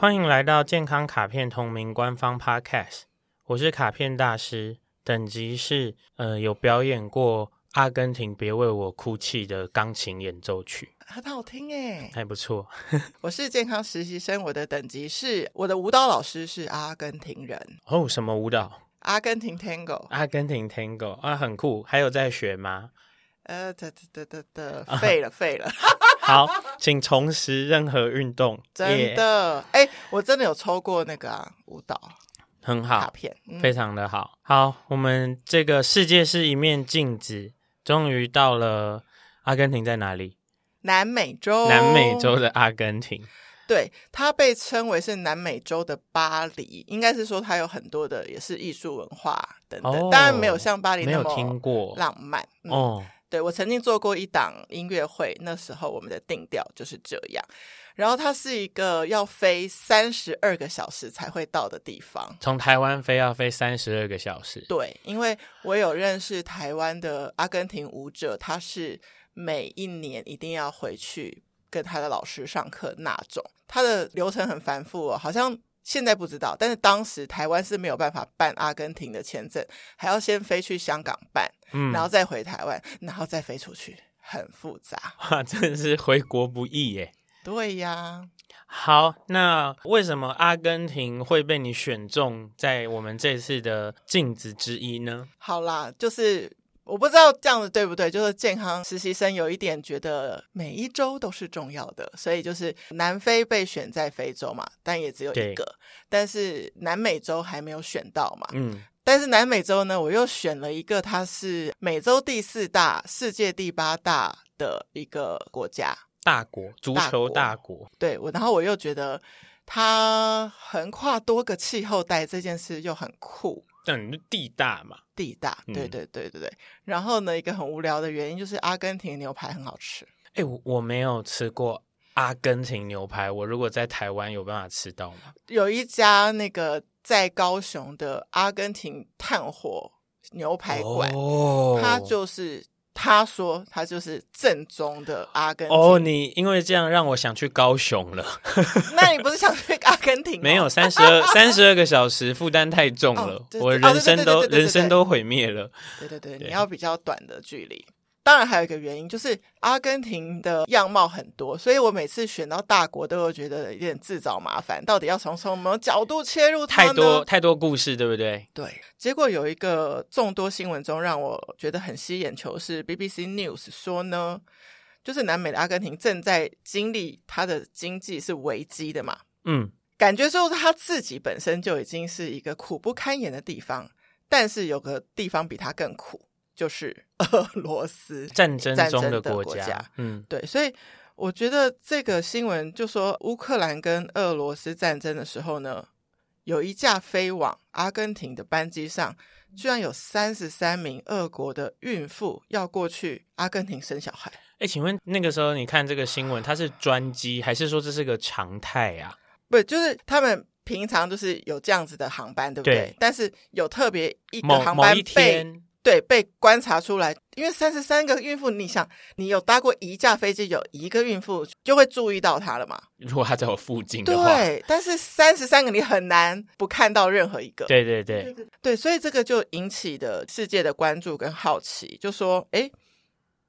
欢迎来到健康卡片同名官方 Podcast，我是卡片大师，等级是呃有表演过阿根廷别为我哭泣的钢琴演奏曲，很好听哎，还不错。我是健康实习生，我的等级是我的舞蹈老师是阿根廷人哦，什么舞蹈？阿根廷 Tango，阿根廷 Tango 啊，很酷。还有在学吗？呃，得得得得得，废了废了。好，请重拾任何运动。真的，哎、我真的有抽过那个、啊、舞蹈，很好，卡片，嗯、非常的好。好，我们这个世界是一面镜子，终于到了阿根廷在哪里？南美洲，南美洲的阿根廷。对，它被称为是南美洲的巴黎，应该是说它有很多的也是艺术文化等等，当然、哦、没有像巴黎那么听过浪漫哦。对，我曾经做过一档音乐会，那时候我们的定调就是这样。然后它是一个要飞三十二个小时才会到的地方，从台湾飞要飞三十二个小时。对，因为我有认识台湾的阿根廷舞者，他是每一年一定要回去跟他的老师上课那种。他的流程很繁复哦，好像。现在不知道，但是当时台湾是没有办法办阿根廷的签证，还要先飞去香港办，嗯，然后再回台湾，然后再飞出去，很复杂。哇，真的是回国不易耶。对呀。好，那为什么阿根廷会被你选中在我们这次的镜子之一呢？好啦，就是。我不知道这样子对不对，就是健康实习生有一点觉得每一周都是重要的，所以就是南非被选在非洲嘛，但也只有一个，但是南美洲还没有选到嘛，嗯，但是南美洲呢，我又选了一个，它是美洲第四大、世界第八大的一个国家，大国，足球大国，对，我然后我又觉得它横跨多个气候带这件事又很酷。嗯，地大嘛，地大，对对对对对。嗯、然后呢，一个很无聊的原因就是阿根廷牛排很好吃。哎，我我没有吃过阿根廷牛排，我如果在台湾有办法吃到吗？有一家那个在高雄的阿根廷炭火牛排馆，哦、它就是。他说他就是正宗的阿根廷。哦，你因为这样让我想去高雄了。那你不是想去阿根廷？没有，三十二 三十二个小时负担太重了，哦、我人生都人生都毁灭了。对对对，对你要比较短的距离。当然还有一个原因，就是阿根廷的样貌很多，所以我每次选到大国都会觉得有点自找麻烦。到底要从什么角度切入？太多太多故事，对不对？对。结果有一个众多新闻中让我觉得很吸眼球，是 BBC News 说呢，就是南美的阿根廷正在经历它的经济是危机的嘛。嗯，感觉就是他自己本身就已经是一个苦不堪言的地方，但是有个地方比它更苦。就是 俄罗斯战争中的国家，嗯，对，所以我觉得这个新闻就说乌克兰跟俄罗斯战争的时候呢，有一架飞往阿根廷的班机上，居然有三十三名俄国的孕妇要过去阿根廷生小孩。哎，请问那个时候你看这个新闻，它是专机还是说这是个常态啊？不，就是他们平常就是有这样子的航班，对不对？对，但是有特别一个航班被。对，被观察出来，因为三十三个孕妇，你想，你有搭过一架飞机，有一个孕妇就会注意到她了嘛？如果她在我附近的话，对，但是三十三个你很难不看到任何一个。对对对对，所以这个就引起的世界的关注跟好奇，就说，哎，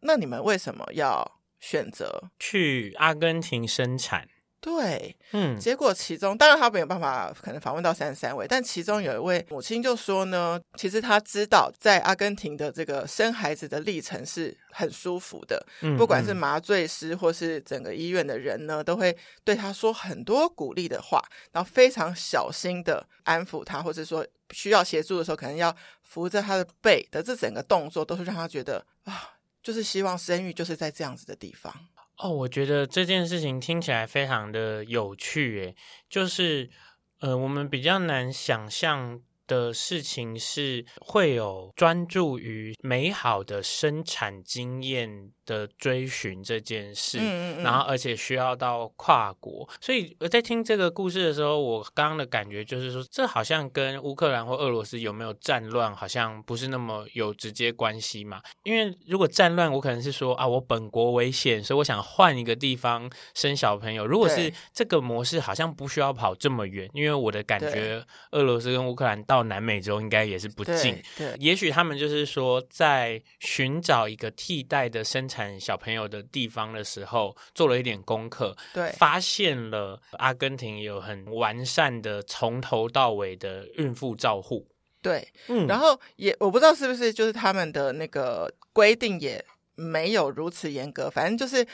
那你们为什么要选择去阿根廷生产？对，嗯，结果其中当然他没有办法可能访问到三十三位，但其中有一位母亲就说呢，其实她知道在阿根廷的这个生孩子的历程是很舒服的，嗯，不管是麻醉师或是整个医院的人呢，都会对她说很多鼓励的话，然后非常小心的安抚她，或者说需要协助的时候，可能要扶着她的背的这整个动作，都是让她觉得啊，就是希望生育就是在这样子的地方。哦，我觉得这件事情听起来非常的有趣，诶，就是，呃，我们比较难想象的事情是会有专注于美好的生产经验的追寻这件事，嗯嗯嗯，然后而且需要到跨国，所以我在听这个故事的时候，我刚刚的感觉就是说，这好像跟乌克兰或俄罗斯有没有战乱好像不是那么有直接关系嘛？因为如果战乱，我可能是说啊，我本国危险，所以我想换一个地方生小朋友。如果是这个模式，好像不需要跑这么远，因为我的感觉，俄罗斯跟乌克兰到南美洲应该也是不近。对，对，也许他们就是说，在寻找一个替代的生产小朋友的地方的时候，做了一点功课，对，发现了阿根廷有很完善的从头到尾的孕妇照护。对，嗯，然后也我不知道是不是就是他们的那个规定也没有如此严格，反正就是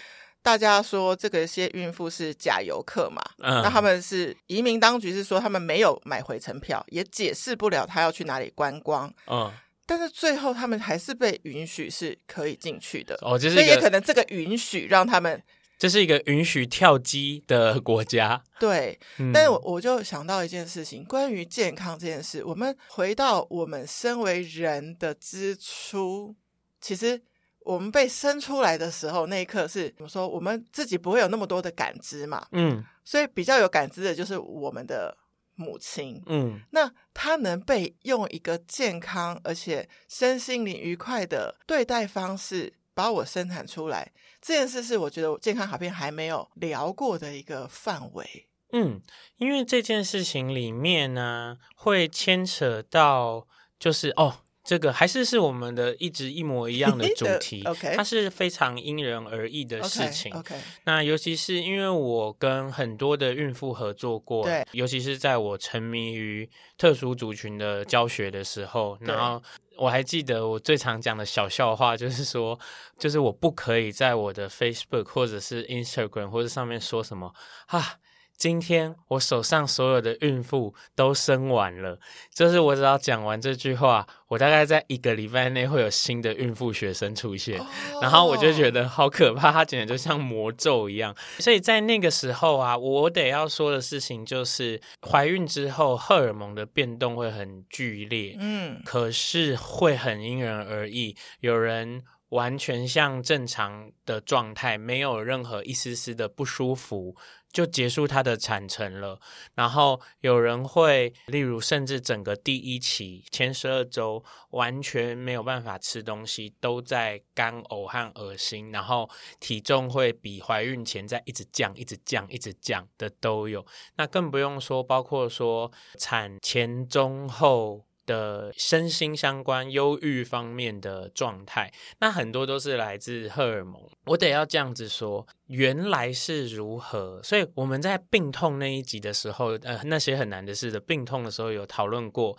大家说这个些孕妇是假游客嘛，嗯，那他们是移民当局是说他们没有买回程票，也解释不了他要去哪里观光，嗯，但是最后他们还是被允许是可以进去的，哦，就是所以也可能这个允许让他们。这是一个允许跳机的国家，对。嗯、但是我我就想到一件事情，关于健康这件事，我们回到我们身为人的支出，其实我们被生出来的时候，那一刻是怎么说？我们自己不会有那么多的感知嘛，嗯。所以比较有感知的就是我们的母亲，嗯。那她能被用一个健康而且身心灵愉快的对待方式，把我生产出来这件事，是我觉得健康卡片还没有聊过的一个范围。嗯，因为这件事情里面呢，会牵扯到，就是哦。这个还是是我们的一直一模一样的 主题.它是非常因人而异的事情。Okay. 那尤其是因为我跟很多的孕妇合作过，对，尤其是在我沉迷于特殊族群的教学的时候，然后我还记得我最常讲的小笑话就是说，就是我不可以在我的 Facebook 或者是 Instagram 或者上面说什么啊。今天我手上所有的孕妇都生完了，就是我只要讲完这句话，我大概在一个礼拜内会有新的孕妇学生出现，哦、然后我就觉得好可怕，它简直就像魔咒一样。所以在那个时候啊，我得要说的事情就是，怀孕之后荷尔蒙的变动会很剧烈，嗯，可是会很因人而异，有人。完全像正常的状态，没有任何一丝丝的不舒服，就结束它的产程了。然后有人会，例如甚至整个第一期前十二周完全没有办法吃东西，都在干呕和恶心，然后体重会比怀孕前在一直降、一直降、一直降的都有。那更不用说，包括说产前、中、后。的身心相关、忧郁方面的状态，那很多都是来自荷尔蒙。我得要这样子说，原来是如何。所以我们在病痛那一集的时候，呃，那些很难的事的病痛的时候，有讨论过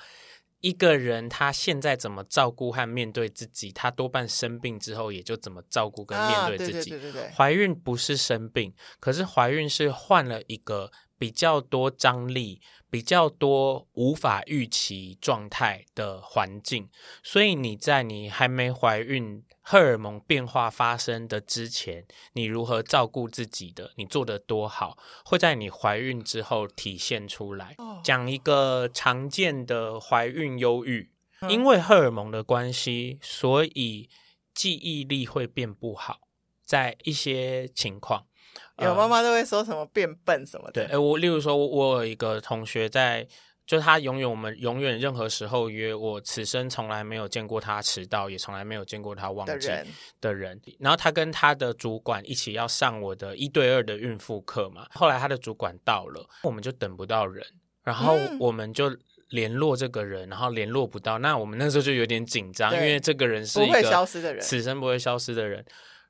一个人他现在怎么照顾和面对自己，他多半生病之后也就怎么照顾跟面对自己。啊、对对对对对。怀孕不是生病，可是怀孕是换了一个比较多张力。比较多无法预期状态的环境，所以你在你还没怀孕、荷尔蒙变化发生的之前，你如何照顾自己的，你做得多好，会在你怀孕之后体现出来。讲一个常见的怀孕忧郁，因为荷尔蒙的关系，所以记忆力会变不好，在一些情况。有妈妈都会说什么变笨什么的。对，哎，我例如说，我有一个同学在，就他永远我们永远任何时候约我，此生从来没有见过他迟到，也从来没有见过他忘记的人。然后他跟他的主管一起要上我的一对二的孕妇课嘛。后来他的主管到了，我们就等不到人，然后我们就联络这个人，然后联络不到，那我们那时候就有点紧张，因为这个人是一个消失的人，此生不会消失的人。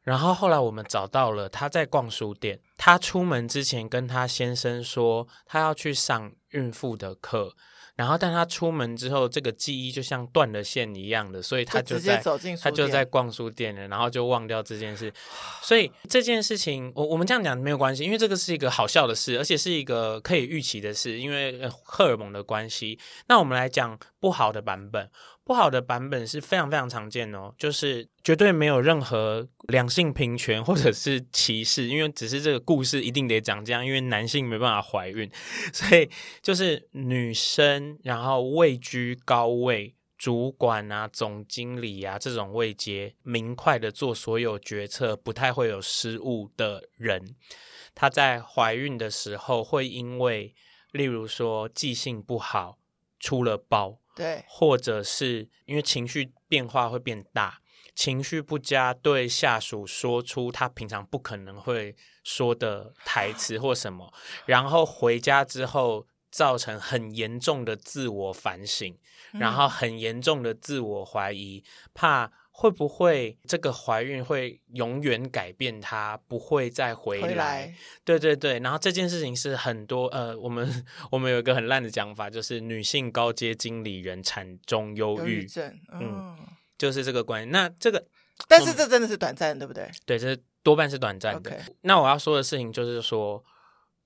然后后来我们找到了他在逛书店，他出门之前跟他先生说他要去上孕妇的课，然后但他出门之后这个记忆就像断了线一样的，所以他就在就他就在逛书店了，然后就忘掉这件事。所以这件事情我我们这样讲没有关系，因为这个是一个好笑的事，而且是一个可以预期的事，因为荷尔蒙的关系。那我们来讲不好的版本。不好的版本是非常非常常见哦，就是绝对没有任何两性平权或者是歧视，因为只是这个故事一定得讲这样，因为男性没办法怀孕，所以就是女生然后位居高位。主管啊、总经理啊这种位阶，明快的做所有决策，不太会有失误的人，她在怀孕的时候会因为，例如说记性不好，出了包，对，或者是因为情绪变化会变大。情绪不佳，对下属说出他平常不可能会说的台词或什么，然后回家之后造成很严重的自我反省，然后很严重的自我怀疑，怕会不会这个怀孕会永远改变她，不会再回来。回来。对对对，然后这件事情是很多呃，我们我们有一个很烂的讲法，就是女性高阶经理人产中忧郁，症，哦、嗯。就是这个关系，那这个，但是这真的是短暂，对不对？对，这多半是短暂的。那我要说的事情就是说，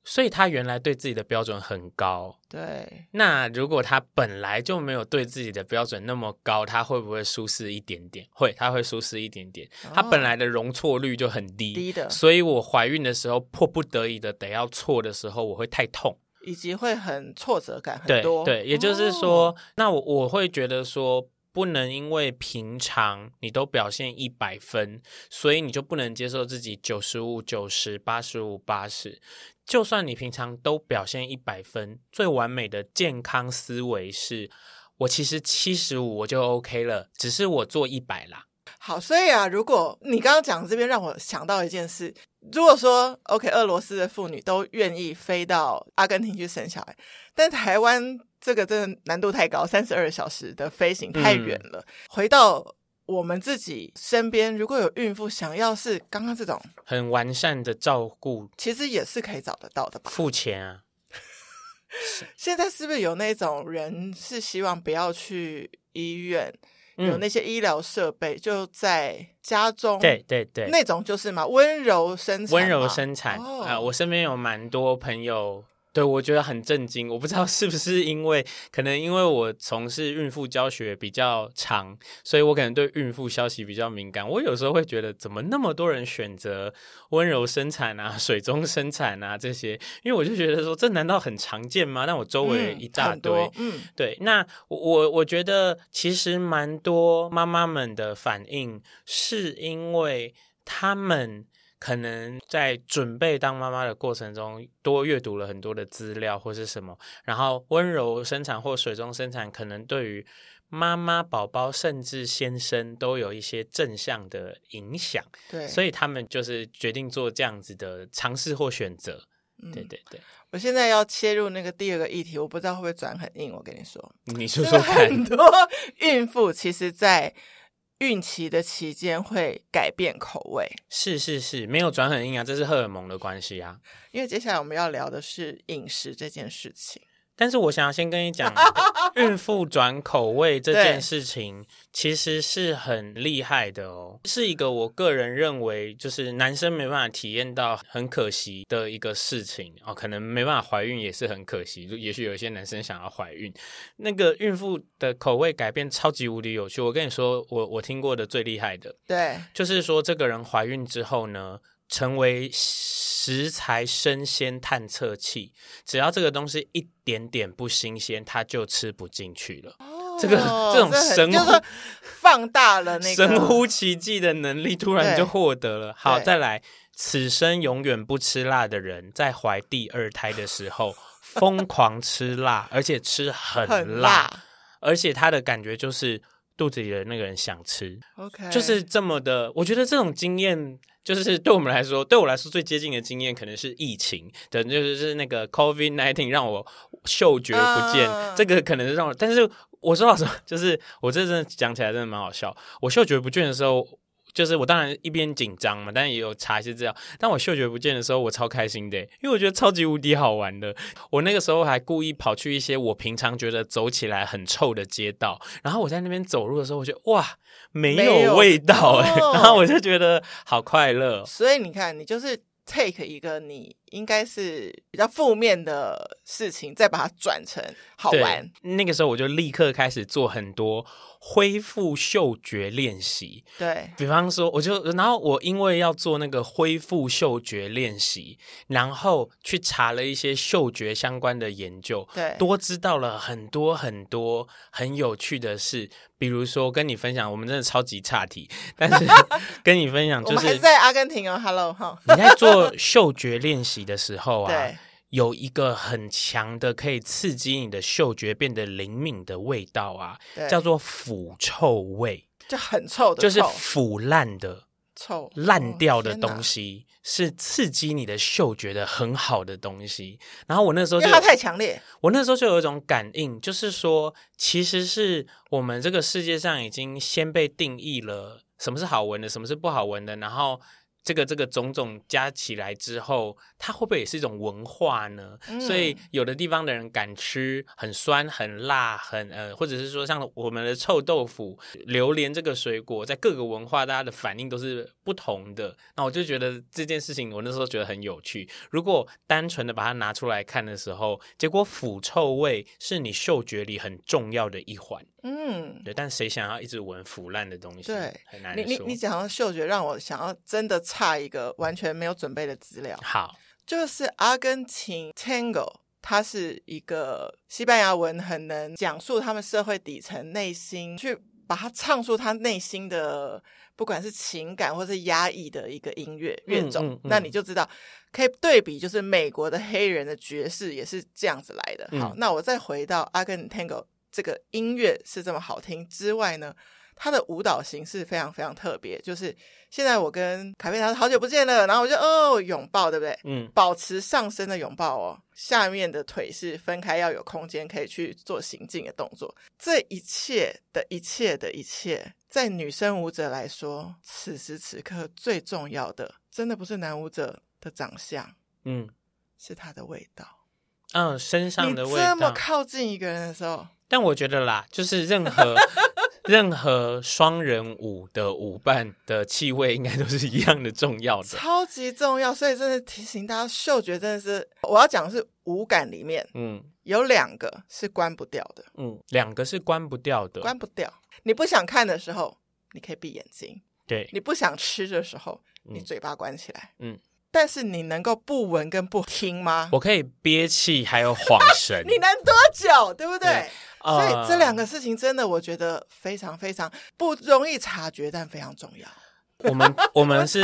所以他原来对自己的标准很高。对。那如果他本来就没有对自己的标准那么高，他会不会舒适一点点？会，他会舒适一点点。哦、他本来的容错率就很低，低的。所以我怀孕的时候，迫不得已的得要错的时候，我会太痛，以及会很挫折感很多。对，对，也就是说，哦、那我我会觉得说。不能因为平常你都表现一百分，所以你就不能接受自己九十五、九十、八十五、八十。就算你平常都表现一百分，最完美的健康思维是：我其实七十五我就 OK 了，只是我做一百啦。好，所以啊，如果你刚刚讲这边让我想到一件事，如果说 OK，俄罗斯的妇女都愿意飞到阿根廷去生小孩，但台湾。这个真的难度太高，三十二小时的飞行太远了。嗯、回到我们自己身边，如果有孕妇想要是刚刚这种很完善的照顾，其实也是可以找得到的吧？付钱啊！现在是不是有那种人是希望不要去医院，嗯、有那些医疗设备就在家中？对对对，那种就是嘛，温柔生产，温柔生产啊、哦呃！我身边有蛮多朋友。对，我觉得很震惊。我不知道是不是因为，可能因为我从事孕妇教学比较长，所以我可能对孕妇消息比较敏感。我有时候会觉得，怎么那么多人选择温柔生产啊、水中生产啊这些？因为我就觉得说，这难道很常见吗？但我周围一大堆，嗯，嗯对。那我我觉得其实蛮多妈妈们的反应，是因为他们。可能在准备当妈妈的过程中，多阅读了很多的资料或是什么，然后温柔生产或水中生产，可能对于妈妈、宝宝甚至先生都有一些正向的影响。对，所以他们就是决定做这样子的尝试或选择。嗯、对对对，我现在要切入那个第二个议题，我不知道会不会转很硬。我跟你说，你说说看，很多孕妇其实，在。孕期的期间会改变口味，是是是，没有转很硬啊，这是荷尔蒙的关系啊。因为接下来我们要聊的是饮食这件事情。但是我想要先跟你讲，孕妇转口味这件事情其实是很厉害的哦，是一个我个人认为就是男生没办法体验到很可惜的一个事情哦，可能没办法怀孕也是很可惜。也许有些男生想要怀孕，那个孕妇的口味改变超级无敌有趣。我跟你说，我我听过的最厉害的，对，就是说这个人怀孕之后呢。成为食材生鲜探测器，只要这个东西一点点不新鲜，它就吃不进去了。哦、这个这种神乎放大了那个。神乎其技的能力，突然就获得了。好，再来，此生永远不吃辣的人，在怀第二胎的时候 疯狂吃辣，而且吃很辣，很辣，而且他的感觉就是肚子里的那个人想吃。OK，就是这么的。我觉得这种经验。就是 对我们来说，对我来说最接近的经验可能是疫情等，就是是那个 COVID nineteen 让我嗅觉不见，啊、这个可能是让我，但是我说老实话，就是我这真的讲起来真的蛮好笑。我嗅觉不见的时候，就是我当然一边紧张嘛，但也有查一些资料。但我嗅觉不见的时候，我超开心的，因为我觉得超级无敌好玩的。我那个时候还故意跑去一些我平常觉得走起来很臭的街道，然后我在那边走路的时候，我觉得哇。没有味道哎，然后我就觉得好快乐。所以你看，你就是 take 一个你应该是比较负面的事情，再把它转成好玩。那个时候我就立刻开始做很多恢复嗅觉练习。对，比方说，我就然后我因为要做那个恢复嗅觉练习，然后去查了一些嗅觉相关的研究，对，多知道了很多很多很有趣的事。比如说，跟你分享，我们真的超级差题，但是 跟你分享，就是我们还是在阿根廷哦，Hello 哈。你在做嗅觉练习的时候啊，对，有一个很强的可以刺激你的嗅觉变得灵敏的味道啊，叫做腐臭味，就很臭的臭，就是腐烂的。臭烂掉的东西是刺激你的嗅觉的很好的东西。然后我那时候就因为它太强烈，我那时候就有一种感应，就是说，其实是我们这个世界上已经先被定义了什么是好闻的，什么是不好闻的，然后。这个这个种种加起来之后，它会不会也是一种文化呢？嗯、所以有的地方的人敢吃很酸、很辣、很呃，或者是说像我们的臭豆腐、榴莲这个水果，在各个文化大家的反应都是不同的。那我就觉得这件事情，我那时候觉得很有趣。如果单纯的把它拿出来看的时候，结果腐臭味是你嗅觉里很重要的一环。嗯，对。但谁想要一直闻腐烂的东西？对，很难说。你你你讲到嗅觉，让我想要真的。差一个完全没有准备的资料，好，就是阿根廷 Tango，它是一个西班牙文，很能讲述他们社会底层内心，去把它唱出他内心的，不管是情感或是压抑的一个音乐乐种。那你就知道，可以对比，就是美国的黑人的爵士也是这样子来的。好，嗯、那我再回到阿根廷 Tango 这个音乐是这么好听之外呢，它的舞蹈形式非常非常特别，就是。现在我跟卡佩他说好久不见了，然后我就哦拥抱，对不对？嗯，保持上身的拥抱哦，下面的腿是分开，要有空间可以去做行进的动作。这一切的一切的一切，在女生舞者来说，此时此刻最重要的，真的不是男舞者的长相，嗯，是他的味道，嗯，身上的味道。你这么靠近一个人的时候，但我觉得啦，就是任何。任何双人舞的舞伴的气味应该都是一样的重要的，超级重要。所以真的提醒大家，嗅觉真的是我要讲的是五感里面，嗯，有两个是关不掉的，嗯，两个是关不掉的，关不掉。你不想看的时候，你可以闭眼睛；对，你不想吃的时候，你嘴巴关起来，嗯。但是你能够不闻跟不听吗？我可以憋气，还有晃神。你能多久？对不对？对呃、所以这两个事情真的，我觉得非常非常不容易察觉，但非常重要。我们 我们是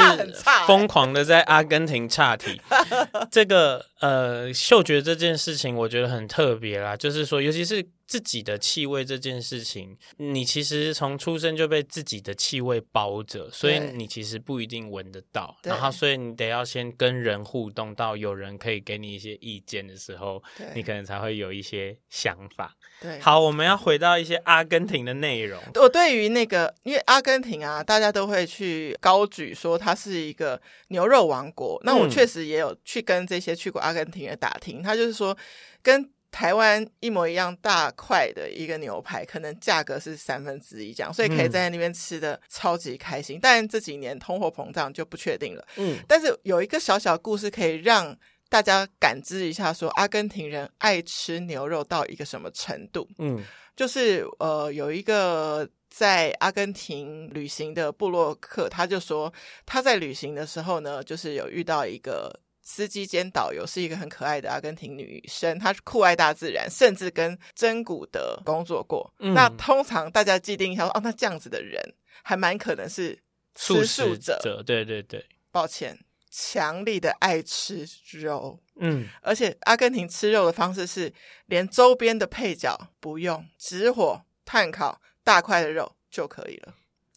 疯狂的在阿根廷岔题。这个呃，嗅觉这件事情，我觉得很特别啦。就是说，尤其是。自己的气味这件事情，你其实从出生就被自己的气味包着，所以你其实不一定闻得到。然后，所以你得要先跟人互动，到有人可以给你一些意见的时候，你可能才会有一些想法。对，好，我们要回到一些阿根廷的内容。我对于那个，因为阿根廷啊，大家都会去高举说它是一个牛肉王国。那我确实也有去跟这些去过阿根廷的打听，他就是说跟。台湾一模一样大块的一个牛排，可能价格是三分之一这样，所以可以在那边吃的超级开心。嗯、但这几年通货膨胀就不确定了。嗯，但是有一个小小故事可以让大家感知一下，说阿根廷人爱吃牛肉到一个什么程度。嗯，就是呃，有一个在阿根廷旅行的布洛克，他就说他在旅行的时候呢，就是有遇到一个。司机兼导游是一个很可爱的阿根廷女生，她酷爱大自然，甚至跟真古德工作过。嗯、那通常大家既定一下说，哦，那这样子的人还蛮可能是吃素者。者对对对，抱歉，强力的爱吃肉。嗯，而且阿根廷吃肉的方式是连周边的配角不用，直火炭烤大块的肉就可以了。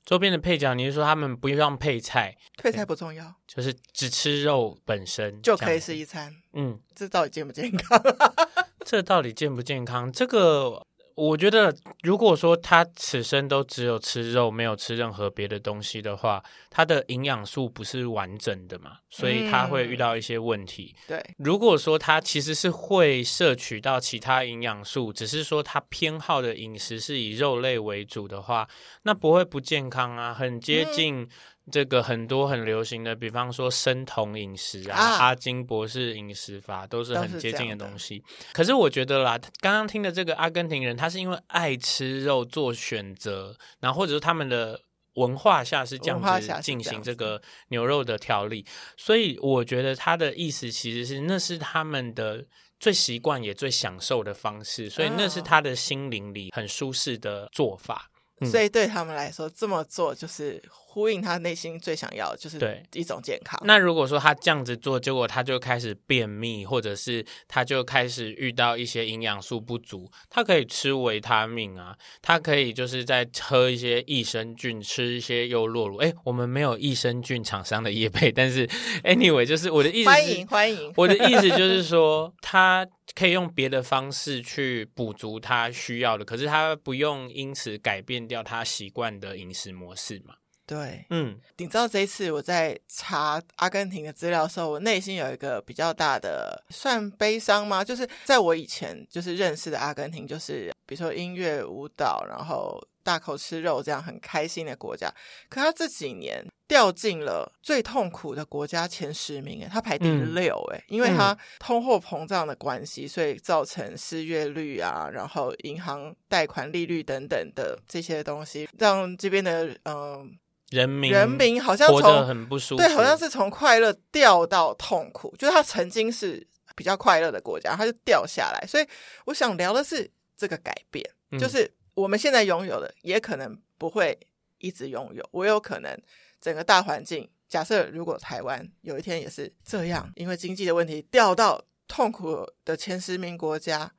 周边的配角，你是说他们不用配菜？配菜不重要，就是只吃肉本身就可以是一餐。嗯，这到底健不健康？这到底健不健康？这个。我觉得，如果说他此生都只有吃肉，没有吃任何别的东西的话，他的营养素不是完整的嘛，所以他会遇到一些问题。嗯、对，如果说他其实是会摄取到其他营养素，只是说他偏好的饮食是以肉类为主的话，那不会不健康啊，很接近。这个很多很流行的，比方说生酮饮食啊，啊阿金博士饮食法都是很接近的东西。可是我觉得啦，刚刚听的这个阿根廷人，他是因为爱吃肉做选择，然后或者是他们的文化下是这样子进行这个牛肉的调理，所以我觉得他的意思其实是那是他们的最习惯也最享受的方式，所以那是他的心灵里很舒适的做法。所以对他们来说，这么做就是呼应他内心最想要的，就是对一种健康。那如果说他这样子做，结果他就开始便秘，或者是他就开始遇到一些营养素不足，他可以吃维他命啊，他可以就是在喝一些益生菌，吃一些优酪乳。哎，我们没有益生菌厂商的业配，但是 anyway，就是我的意思是，欢迎欢迎。我的意思就是说他。可以用别的方式去补足他需要的，可是他不用因此改变掉他习惯的饮食模式嘛？对，嗯，你知道这一次我在查阿根廷的资料的时候，我内心有一个比较大的算悲伤吗？就是在我以前就是认识的阿根廷，就是比如说音乐舞蹈，然后。大口吃肉这样很开心的国家，可他这几年掉进了最痛苦的国家前十名，诶，他排第六，诶、嗯，因为他通货膨胀的关系，所以造成失业率啊，然后银行贷款利率等等的这些东西，让这边的嗯、呃、人民人民好像从活得很不舒服，对，好像是从快乐掉到痛苦，就是他曾经是比较快乐的国家，他就掉下来，所以我想聊的是这个改变，就是。嗯我们现在拥有的也可能不会一直拥有，我有可能整个大环境，假设如果台湾有一天也是这样，因为经济的问题掉到痛苦的前十名国家，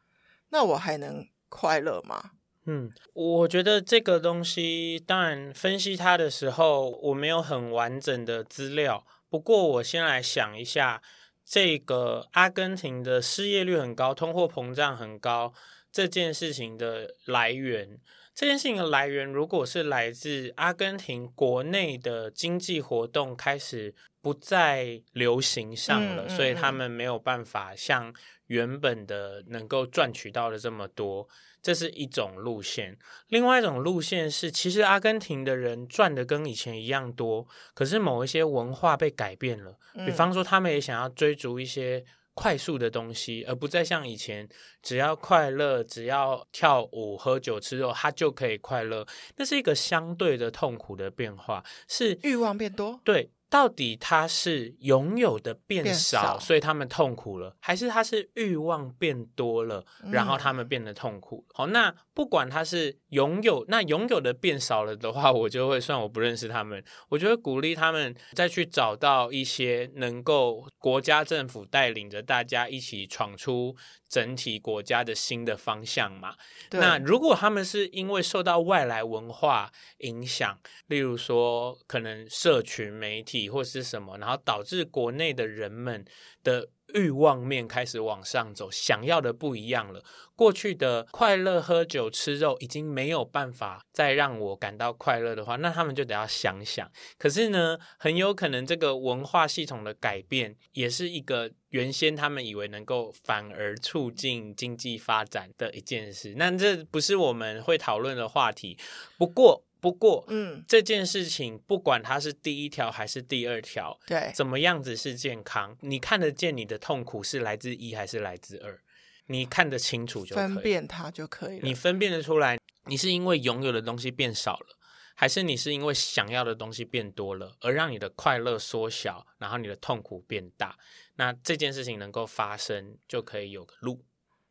那我还能快乐吗？嗯，我觉得这个东西，当然分析它的时候，我没有很完整的资料，不过我先来想一下，这个阿根廷的失业率很高，通货膨胀很高。这件事情的来源，这件事情的来源，如果是来自阿根廷国内的经济活动开始不再流行上了，嗯嗯嗯，所以他们没有办法像原本的能够赚取到的这么多，这是一种路线。另外一种路线是，其实阿根廷的人赚的跟以前一样多，可是某一些文化被改变了，比方说他们也想要追逐一些。快速的东西，而不再像以前，只要快乐，只要跳舞、喝酒、吃肉，他就可以快乐。那是一个相对的痛苦的变化，是欲望变多。对。到底他是拥有的变少，变少，所以他们痛苦了，还是他是欲望变多了，然后他们变得痛苦？嗯。好，那不管他是拥有，那拥有的变少了的话，我就会算我不认识他们。我就会鼓励他们再去找到一些能够国家政府带领着大家一起闯出。整体国家的新的方向嘛，那如果他们是因为受到外来文化影响，例如说可能社群媒体或是什么，然后导致国内的人们的。欲望面开始往上走，想要的不一样了。过去的快乐喝酒吃肉已经没有办法再让我感到快乐的话，那他们就得要想想。可是呢，很有可能这个文化系统的改变，也是一个原先他们以为能够反而促进经济发展的一件事。那这不是我们会讨论的话题。不过。不过，嗯，这件事情不管它是第一条还是第二条，对，怎么样子是健康？你看得见你的痛苦是来自一还是来自二？你看得清楚就可以，分辨它就可以了。你分辨得出来，你是因为拥有的东西变少了，还是你是因为想要的东西变多了，而让你的快乐缩小，然后你的痛苦变大？那这件事情能够发生，就可以有个路。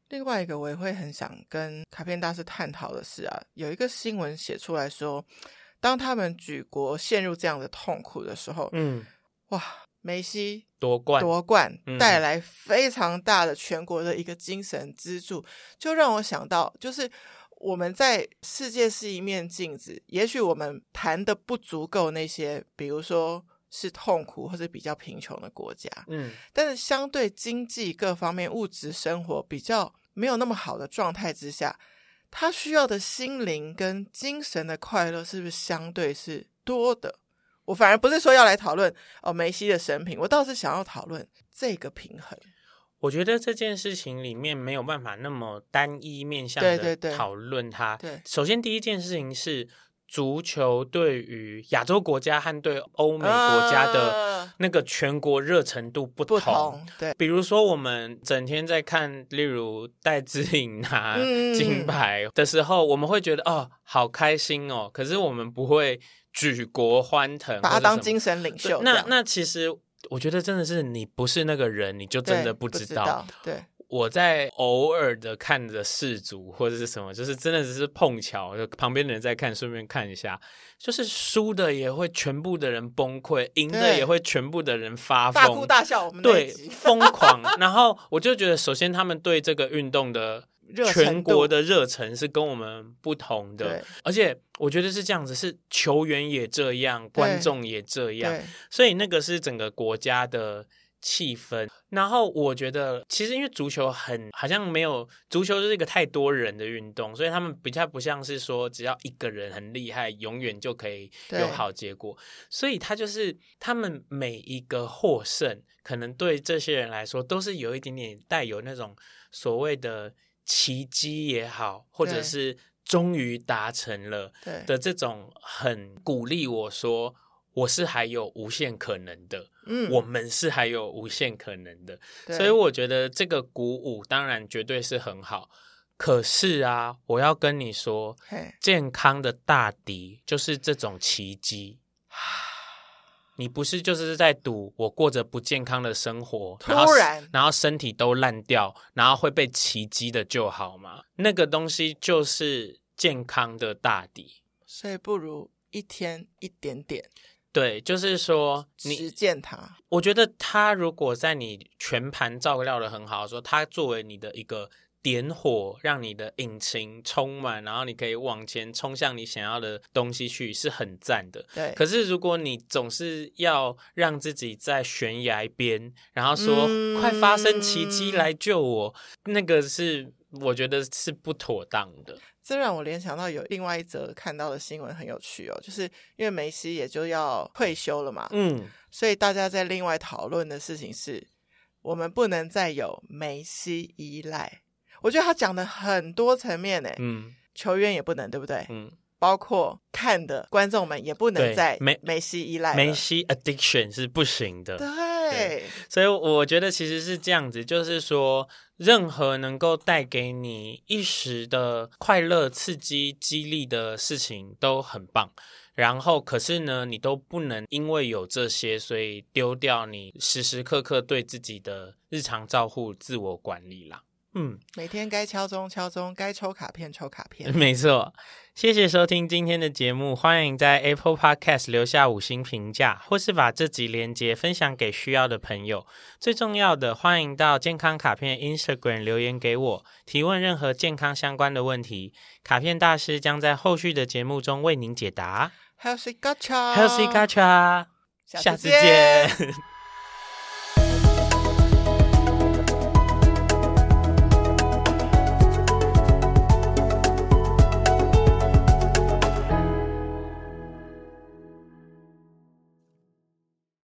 另外一个我也会很想跟卡片大师探讨的是啊，有一个新闻写出来说，当他们举国陷入这样的痛苦的时候，嗯，哇，梅西夺冠夺冠带来非常大的全国的一个精神支柱，就让我想到，就是我们在世界是一面镜子，也许我们谈的不足够那些，比如说是痛苦或者比较贫穷的国家，嗯，但是相对经济各方面物质生活比较。没有那么好的状态之下，他需要的心灵跟精神的快乐是不是相对是多的？我反而不是说要来讨论哦梅西的神品，我倒是想要讨论这个平衡。我觉得这件事情里面没有办法那么单一面向的讨论它。对，对，对，对，首先第一件事情是足球对于亚洲国家和对欧美国家的那个全国热程度不同。不同对，比如说我们整天在看，例如戴资颖拿金牌的时候，嗯、我们会觉得哦，好开心哦。可是我们不会举国欢腾，把他当精神领袖。那那其实我觉得真的是你不是那个人，你就真的不知道。知道对。我在偶尔的看着世足或者是什么，就是真的只是碰巧，就旁边的人在看，顺便看一下。就是输的也会全部的人崩溃，赢的也会全部的人发疯，大哭大笑。我们对，疯狂。然后我就觉得，首先他们对这个运动的 全国的热忱是跟我们不同的，而且我觉得是这样子，是球员也这样，观众也这样，所以那个是整个国家的。气氛，然后我觉得其实因为足球很好像没有足球是一个太多人的运动，所以他们比较不像是说只要一个人很厉害，永远就可以有好结果。所以他就是他们每一个获胜，可能对这些人来说都是有一点点带有那种所谓的奇迹也好，或者是终于达成了的这种很鼓励我说。我是还有无限可能的，嗯，我们是还有无限可能的，所以我觉得这个鼓舞当然绝对是很好。可是啊，我要跟你说，健康的大敌就是这种奇迹。你不是就是在赌我过着不健康的生活，突然，然后，然后身体都烂掉，然后会被奇迹的救好吗？那个东西就是健康的大敌，所以不如一天一点点。对，就是说你实践它。我觉得它如果在你全盘照料的很好的时候，他作为你的一个点火，让你的引擎充满，然后你可以往前冲向你想要的东西去，是很赞的。对。可是如果你总是要让自己在悬崖边，然后说、嗯、快发生奇迹来救我，那个是我觉得是不妥当的。这让我联想到有另外一则看到的新闻很有趣哦，就是因为梅西也就要退休了嘛，嗯，所以大家在另外讨论的事情是，我们不能再有梅西依赖。我觉得他讲的很多层面呢，嗯，球员也不能，对不对？嗯，包括看的观众们也不能再梅梅西依赖，梅西 addiction 是不行的，对，对，所以我觉得其实是这样子，就是说。任何能够带给你一时的快乐、刺激、激励的事情都很棒。然后，可是呢，你都不能因为有这些，所以丢掉你时时刻刻对自己的日常照护、自我管理啦。嗯，每天该敲钟敲钟，该抽卡片抽卡片。没错，谢谢收听今天的节目，欢迎在 Apple Podcast 留下五星评价，或是把这集连接分享给需要的朋友。最重要的，欢迎到健康卡片 Instagram 留言给我，提问任何健康相关的问题，卡片大师将在后续的节目中为您解答。Healthy Gacha，Healthy Gacha，下次见。